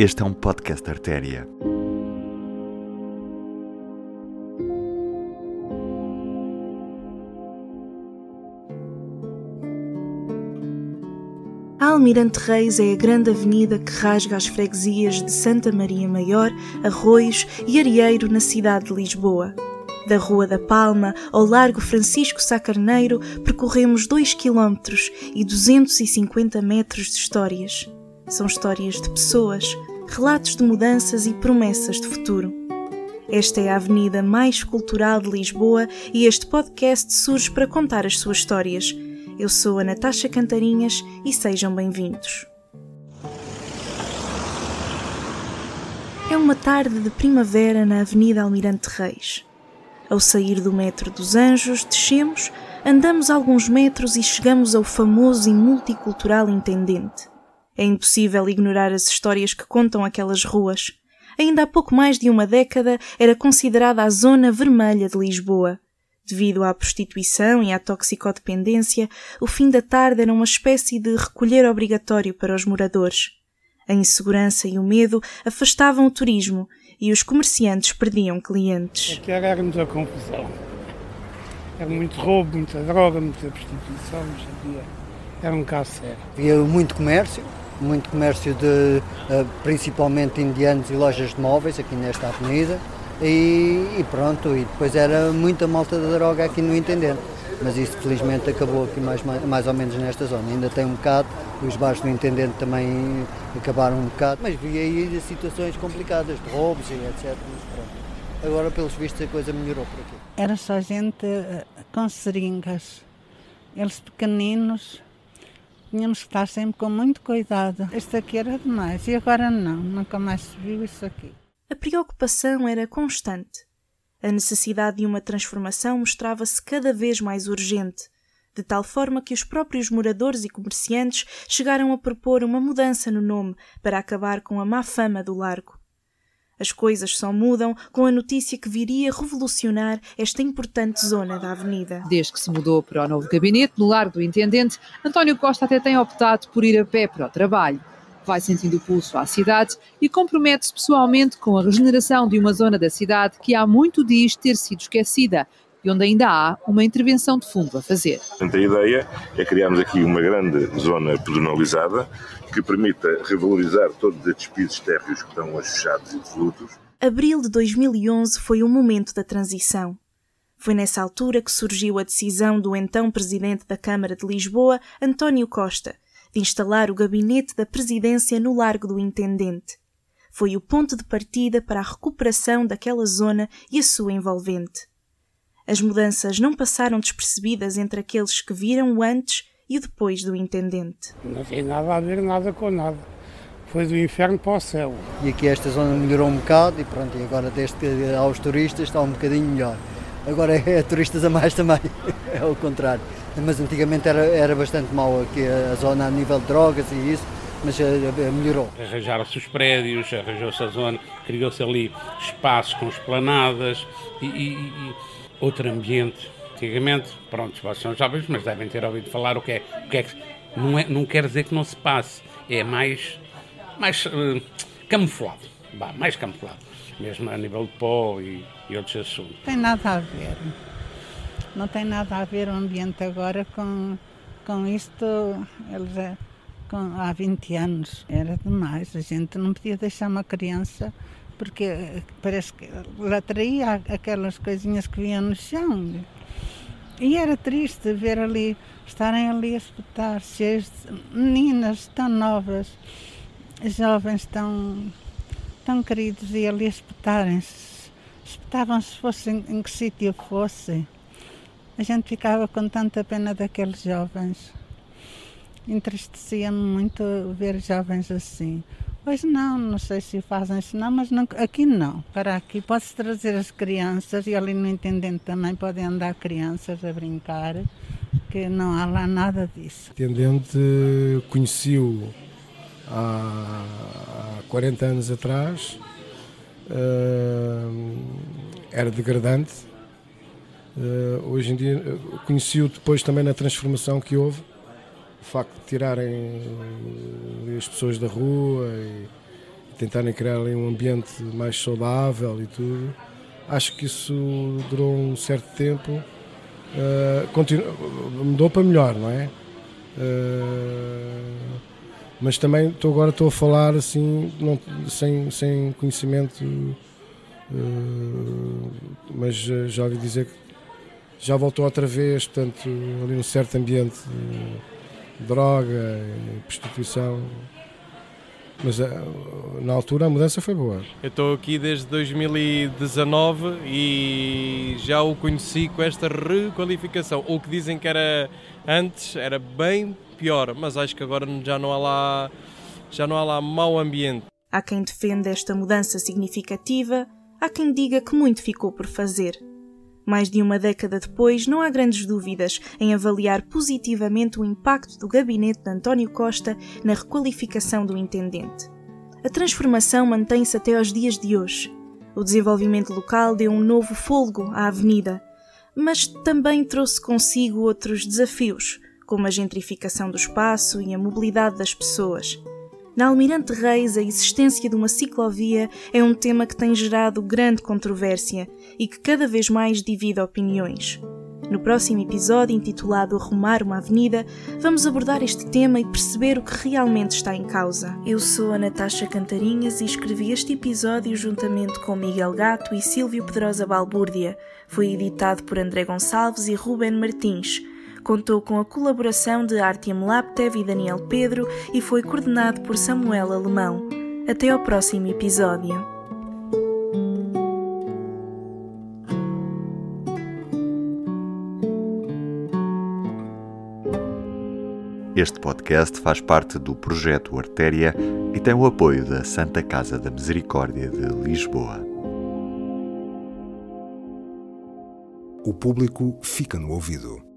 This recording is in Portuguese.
Este é um podcast Artéria. A Almirante Reis é a grande avenida que rasga as freguesias de Santa Maria Maior, Arroios e Arieiro na cidade de Lisboa. Da Rua da Palma ao Largo Francisco Sá Carneiro percorremos 2 km e 250 metros de histórias. São histórias de pessoas, relatos de mudanças e promessas de futuro. Esta é a avenida mais cultural de Lisboa e este podcast surge para contar as suas histórias. Eu sou a Natasha Cantarinhas e sejam bem-vindos. É uma tarde de primavera na Avenida Almirante Reis. Ao sair do metro dos Anjos, descemos, andamos alguns metros e chegamos ao famoso e multicultural Intendente. É impossível ignorar as histórias que contam aquelas ruas. Ainda há pouco mais de uma década era considerada a zona vermelha de Lisboa. Devido à prostituição e à toxicodependência, o fim da tarde era uma espécie de recolher obrigatório para os moradores. A insegurança e o medo afastavam o turismo e os comerciantes perdiam clientes. Aqui era muita confusão. Era muito roubo, muita droga, muita prostituição, era um caso sério. Havia muito comércio, muito comércio de principalmente indianos e lojas de móveis aqui nesta avenida e, e, pronto, e depois era muita malta da droga aqui no Intendente. Mas isso felizmente acabou aqui mais, mais, mais ou menos nesta zona. Ainda tem um bocado, os bares do Intendente também acabaram um bocado, mas vi aí situações complicadas, de roubos e etc. Agora, pelos vistos, a coisa melhorou por aqui. Era só gente eh, com seringas, eles pequeninos, tínhamos que estar sempre com muito cuidado. Este aqui era demais e agora não, nunca mais se viu isso aqui. A preocupação era constante. A necessidade de uma transformação mostrava-se cada vez mais urgente, de tal forma que os próprios moradores e comerciantes chegaram a propor uma mudança no nome para acabar com a má fama do largo. As coisas só mudam com a notícia que viria revolucionar esta importante zona da avenida. Desde que se mudou para o novo gabinete, no Largo do Intendente, António Costa até tem optado por ir a pé para o trabalho. Vai sentindo o pulso à cidade e compromete-se pessoalmente com a regeneração de uma zona da cidade que há muito diz ter sido esquecida e onde ainda há uma intervenção de fundo a fazer. Portanto, a ideia é criarmos aqui uma grande zona pedonalizada que permita revalorizar todos estes pisos térreos que estão fechados e devolutos. Abril de 2011 foi o momento da transição. Foi nessa altura que surgiu a decisão do então presidente da Câmara de Lisboa, António Costa, de instalar o gabinete da presidência no Largo do Intendente. Foi o ponto de partida para a recuperação daquela zona e a sua envolvente. As mudanças não passaram despercebidas entre aqueles que viram o antes e o depois do intendente. Não tem nada a ver nada com nada. Foi do inferno para o céu. E aqui esta zona melhorou um bocado e pronto, e agora desde que aos turistas está um bocadinho melhor. Agora é turistas a mais também, é o contrário. Mas antigamente era, era bastante mau aqui a zona a nível de drogas e isso, mas melhorou. Arranjaram-se os prédios, arranjou-se a zona, criou-se ali espaços com esplanadas e, e, e outro ambiente. Antigamente, pronto, vocês são jovens, mas devem ter ouvido falar o que é, o que, é que não, é, não quer dizer que não se passe, é mais, mais uh, camuflado, bah, mais camuflado, mesmo a nível de pó e, e outros assuntos. Tem nada a ver, não tem nada a ver o ambiente agora com, com isto, eles há 20 anos, era demais, a gente não podia deixar uma criança porque parece que ela atraía aquelas coisinhas que vinham no chão. E era triste ver ali, estarem ali a espetar, cheias de meninas tão novas, jovens tão, tão queridos, e ali a espetarem-se. Espetavam se fossem em que sítio fosse. A gente ficava com tanta pena daqueles jovens. Entristecia-me muito ver jovens assim. Pois não, não sei se fazem isso não, mas não, aqui não. Para aqui pode-se trazer as crianças e ali no intendente também podem andar crianças a brincar, que não há lá nada disso. O intendente conheci-o há, há 40 anos atrás, uh, era degradante. Uh, hoje em dia conheci-o depois também na transformação que houve facto de tirarem as pessoas da rua e tentarem criar ali um ambiente mais saudável e tudo. Acho que isso durou um certo tempo. Uh, continu... mudou para melhor, não é? Uh, mas também estou agora estou a falar assim não, sem, sem conhecimento uh, mas já ouvi dizer que já voltou outra vez portanto ali num certo ambiente droga e prostituição mas eh, na altura a mudança foi boa. Eu estou aqui desde 2019 e já o conheci com esta requalificação. O que dizem que era antes era bem pior, mas acho que agora já não há lá, já não há lá mau ambiente. Há quem defenda esta mudança significativa, há quem diga que muito ficou por fazer. Mais de uma década depois, não há grandes dúvidas em avaliar positivamente o impacto do gabinete de António Costa na requalificação do intendente. A transformação mantém-se até aos dias de hoje. O desenvolvimento local deu um novo fôlego à avenida, mas também trouxe consigo outros desafios, como a gentrificação do espaço e a mobilidade das pessoas. Na Almirante Reis, a existência de uma ciclovia é um tema que tem gerado grande controvérsia e que cada vez mais divide opiniões. No próximo episódio, intitulado Arrumar uma Avenida, vamos abordar este tema e perceber o que realmente está em causa. Eu sou a Natasha Cantarinhas e escrevi este episódio juntamente com Miguel Gato e Silvio Pedrosa Balbúrdia. Foi editado por André Gonçalves e Ruben Martins contou com a colaboração de Artyom Laptev e Daniel Pedro e foi coordenado por Samuel Alemão. Até ao próximo episódio. Este podcast faz parte do projeto Artéria e tem o apoio da Santa Casa da Misericórdia de Lisboa. O público fica no ouvido.